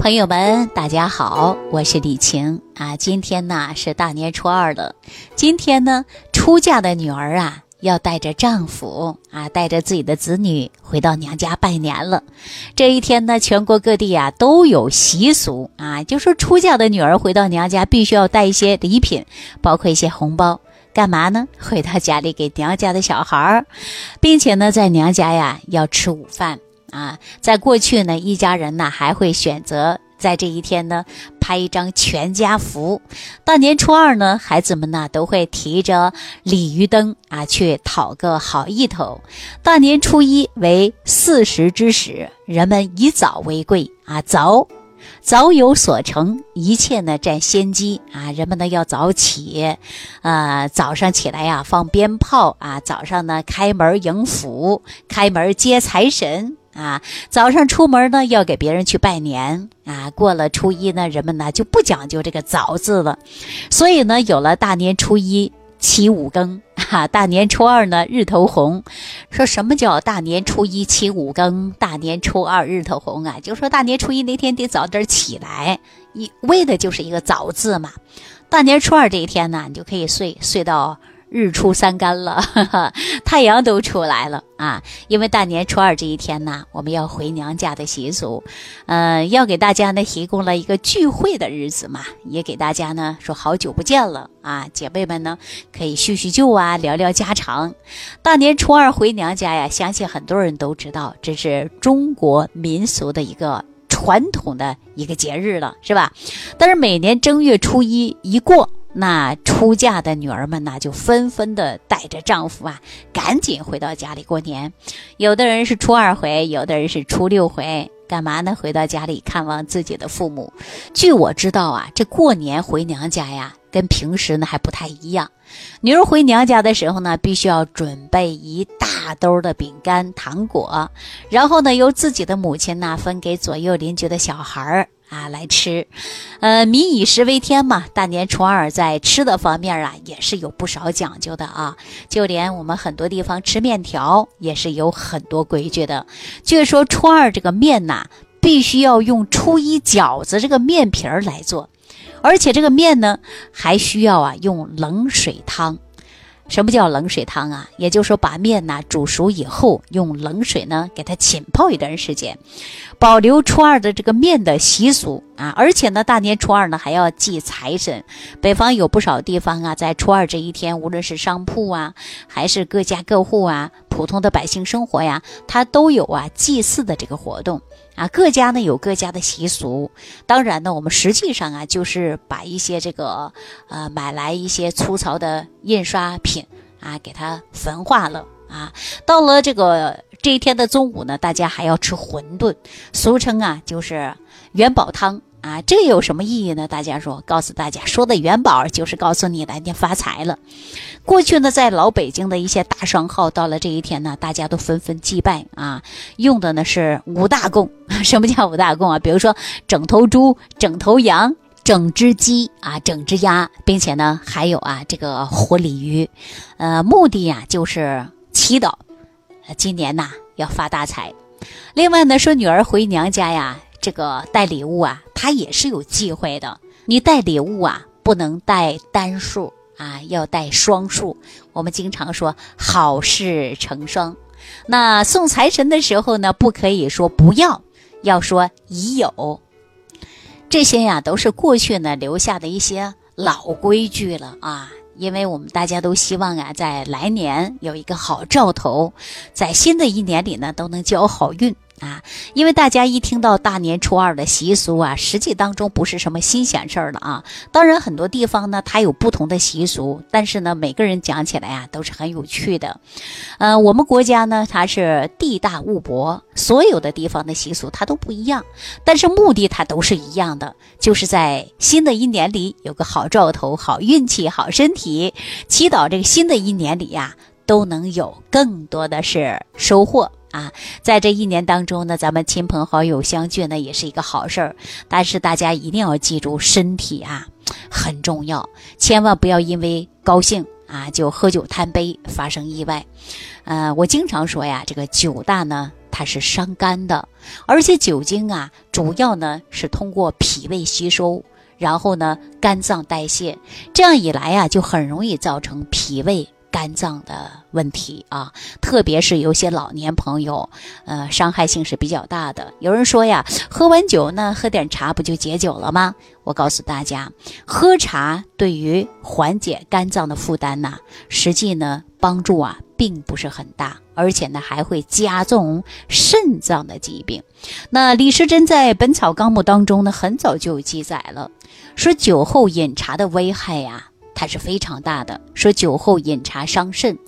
朋友们，大家好，我是李晴啊。今天呢是大年初二了，今天呢出嫁的女儿啊要带着丈夫啊，带着自己的子女回到娘家拜年了。这一天呢，全国各地啊都有习俗啊，就说出嫁的女儿回到娘家必须要带一些礼品，包括一些红包，干嘛呢？回到家里给娘家的小孩儿，并且呢在娘家呀要吃午饭。啊，在过去呢，一家人呢还会选择在这一天呢拍一张全家福。大年初二呢，孩子们呢都会提着鲤鱼灯啊去讨个好意头。大年初一为巳时之始，人们以早为贵啊，早早有所成，一切呢占先机啊。人们呢要早起，呃，早上起来呀放鞭炮啊，早上呢开门迎福，开门接财神。啊，早上出门呢，要给别人去拜年啊。过了初一呢，人们呢就不讲究这个早字了，所以呢，有了大年初一起五更，哈，大年初二呢日头红。说什么叫大年初一起五更，大年初二日头红啊？就说大年初一那天得早点起来，一为的就是一个早字嘛。大年初二这一天呢，你就可以睡睡到。日出三竿了，太阳都出来了啊！因为大年初二这一天呢，我们要回娘家的习俗，嗯，要给大家呢提供了一个聚会的日子嘛，也给大家呢说好久不见了啊，姐妹们呢可以叙叙旧啊，聊聊家常。大年初二回娘家呀，相信很多人都知道，这是中国民俗的一个传统的一个节日了，是吧？但是每年正月初一一过。那出嫁的女儿们呢，就纷纷的带着丈夫啊，赶紧回到家里过年。有的人是初二回，有的人是初六回，干嘛呢？回到家里看望自己的父母。据我知道啊，这过年回娘家呀，跟平时呢还不太一样。女儿回娘家的时候呢，必须要准备一大兜的饼干、糖果，然后呢，由自己的母亲呢分给左右邻居的小孩儿。啊，来吃，呃，民以食为天嘛。大年初二在吃的方面啊，也是有不少讲究的啊。就连我们很多地方吃面条也是有很多规矩的。据说初二这个面呐，必须要用初一饺子这个面皮儿来做，而且这个面呢，还需要啊用冷水汤。什么叫冷水汤啊？也就是说，把面呢煮熟以后，用冷水呢给它浸泡一段时间，保留初二的这个面的习俗啊。而且呢，大年初二呢还要祭财神。北方有不少地方啊，在初二这一天，无论是商铺啊，还是各家各户啊，普通的百姓生活呀，它都有啊祭祀的这个活动。啊，各家呢有各家的习俗，当然呢，我们实际上啊，就是把一些这个呃买来一些粗糙的印刷品啊，给它焚化了啊。到了这个这一天的中午呢，大家还要吃馄饨，俗称啊就是元宝汤。啊，这有什么意义呢？大家说，告诉大家，说的元宝就是告诉你来年发财了。过去呢，在老北京的一些大商号，到了这一天呢，大家都纷纷祭拜啊，用的呢是五大供。什么叫五大供啊？比如说整头猪、整头羊、整只鸡啊、整只鸭，并且呢还有啊这个活鲤鱼，呃，目的呀就是祈祷，今年呐要发大财。另外呢，说女儿回娘家呀。这个带礼物啊，它也是有忌讳的。你带礼物啊，不能带单数啊，要带双数。我们经常说好事成双。那送财神的时候呢，不可以说不要，要说已有。这些呀，都是过去呢留下的一些老规矩了啊。因为我们大家都希望啊，在来年有一个好兆头，在新的一年里呢，都能交好运。啊，因为大家一听到大年初二的习俗啊，实际当中不是什么新鲜事儿了啊。当然，很多地方呢，它有不同的习俗，但是呢，每个人讲起来啊，都是很有趣的。呃，我们国家呢，它是地大物博，所有的地方的习俗它都不一样，但是目的它都是一样的，就是在新的一年里有个好兆头、好运气、好身体，祈祷这个新的一年里呀，都能有更多的是收获。啊，在这一年当中呢，咱们亲朋好友相聚呢，也是一个好事儿。但是大家一定要记住，身体啊很重要，千万不要因为高兴啊就喝酒贪杯，发生意外。呃，我经常说呀，这个酒大呢。它是伤肝的，而且酒精啊，主要呢是通过脾胃吸收，然后呢肝脏代谢，这样一来啊，就很容易造成脾胃。肝脏的问题啊，特别是有些老年朋友，呃，伤害性是比较大的。有人说呀，喝完酒呢，喝点茶不就解酒了吗？我告诉大家，喝茶对于缓解肝脏的负担呐，实际呢帮助啊并不是很大，而且呢还会加重肾脏的疾病。那李时珍在《本草纲目》当中呢，很早就有记载了，说酒后饮茶的危害呀。它是非常大的，说酒后饮茶伤肾，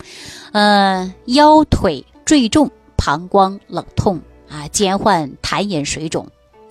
呃，腰腿坠重，膀胱冷痛啊，兼患痰饮水肿、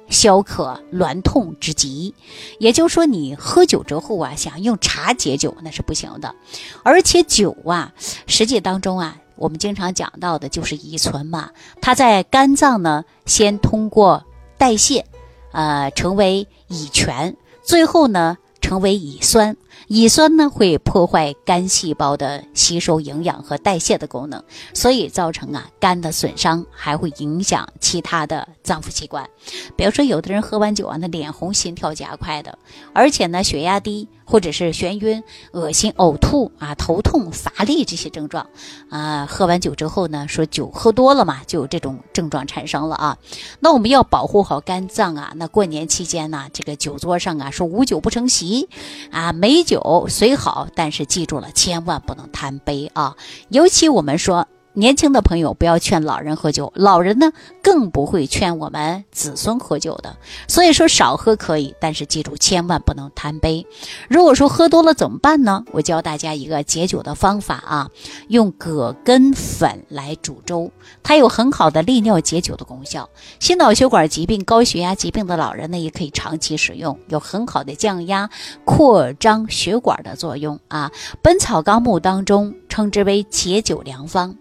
消渴挛痛之疾。也就是说，你喝酒之后啊，想用茶解酒那是不行的。而且酒啊，实际当中啊，我们经常讲到的就是乙醇嘛，它在肝脏呢，先通过代谢，呃，成为乙醛，最后呢，成为乙酸。乙酸呢会破坏肝细胞的吸收营养和代谢的功能，所以造成啊肝的损伤，还会影响其他的脏腑器官。比如说，有的人喝完酒啊，那脸红、心跳加快的，而且呢血压低。或者是眩晕、恶心、呕吐啊、头痛、乏力这些症状啊，喝完酒之后呢，说酒喝多了嘛，就有这种症状产生了啊。那我们要保护好肝脏啊。那过年期间呢，这个酒桌上啊，说无酒不成席啊，美酒虽好，但是记住了，千万不能贪杯啊。尤其我们说。年轻的朋友不要劝老人喝酒，老人呢更不会劝我们子孙喝酒的。所以说少喝可以，但是记住千万不能贪杯。如果说喝多了怎么办呢？我教大家一个解酒的方法啊，用葛根粉来煮粥，它有很好的利尿解酒的功效。心脑血管疾病、高血压疾病的老人呢，也可以长期使用，有很好的降压、扩张血管的作用啊。《本草纲目》当中称之为解酒良方。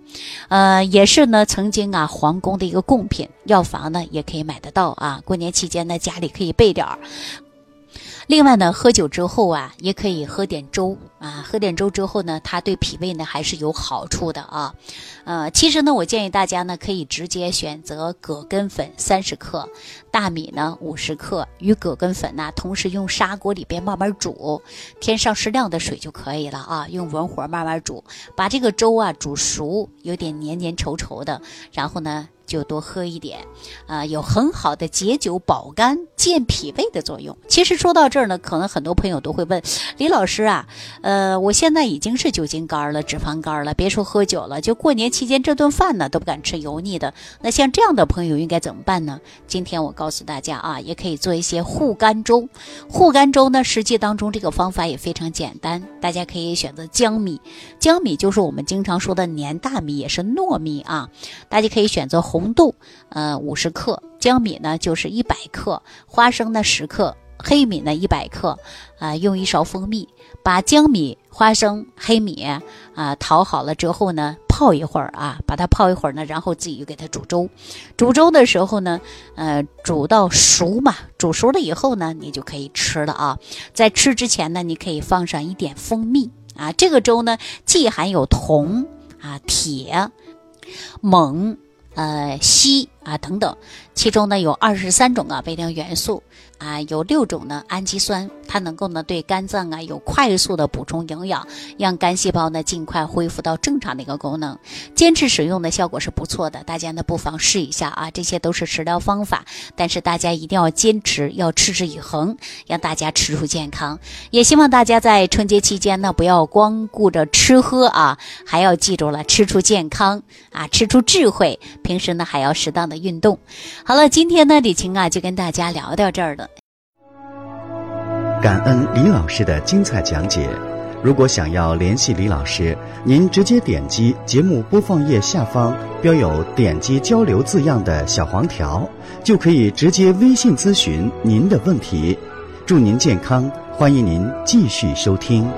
呃，也是呢，曾经啊，皇宫的一个贡品，药房呢也可以买得到啊。过年期间呢，家里可以备点儿。另外呢，喝酒之后啊，也可以喝点粥啊。喝点粥之后呢，它对脾胃呢还是有好处的啊。呃，其实呢，我建议大家呢可以直接选择葛根粉三十克，大米呢五十克，与葛根粉呢同时用砂锅里边慢慢煮，添上适量的水就可以了啊。用文火慢慢煮，把这个粥啊煮熟，有点黏黏稠稠的，然后呢。就多喝一点，啊，有很好的解酒、保肝、健脾胃的作用。其实说到这呢，可能很多朋友都会问李老师啊，呃，我现在已经是酒精肝了、脂肪肝了，别说喝酒了，就过年期间这顿饭呢都不敢吃油腻的。那像这样的朋友应该怎么办呢？今天我告诉大家啊，也可以做一些护肝粥。护肝粥呢，实际当中这个方法也非常简单，大家可以选择江米，江米就是我们经常说的黏大米，也是糯米啊，大家可以选择红。红豆，呃，五十克；江米呢，就是一百克；花生呢，十克；黑米呢，一百克。啊，用一勺蜂蜜，把江米、花生、黑米啊淘好了之后呢，泡一会儿啊，把它泡一会儿呢，然后自己就给它煮粥。煮粥的时候呢，呃，煮到熟嘛，煮熟了以后呢，你就可以吃了啊。在吃之前呢，你可以放上一点蜂蜜啊。这个粥呢，既含有铜啊、铁、锰。呃，硒啊等等，其中呢有二十三种啊微量元素。啊，有六种呢氨基酸，它能够呢对肝脏啊有快速的补充营养，让肝细胞呢尽快恢复到正常的一个功能。坚持使用的效果是不错的，大家呢不妨试一下啊。这些都是食疗方法，但是大家一定要坚持，要持之以恒，让大家吃出健康。也希望大家在春节期间呢不要光顾着吃喝啊，还要记住了吃出健康啊，吃出智慧。平时呢还要适当的运动。好了，今天呢李晴啊就跟大家聊到这儿了。感恩李老师的精彩讲解。如果想要联系李老师，您直接点击节目播放页下方标有“点击交流”字样的小黄条，就可以直接微信咨询您的问题。祝您健康，欢迎您继续收听。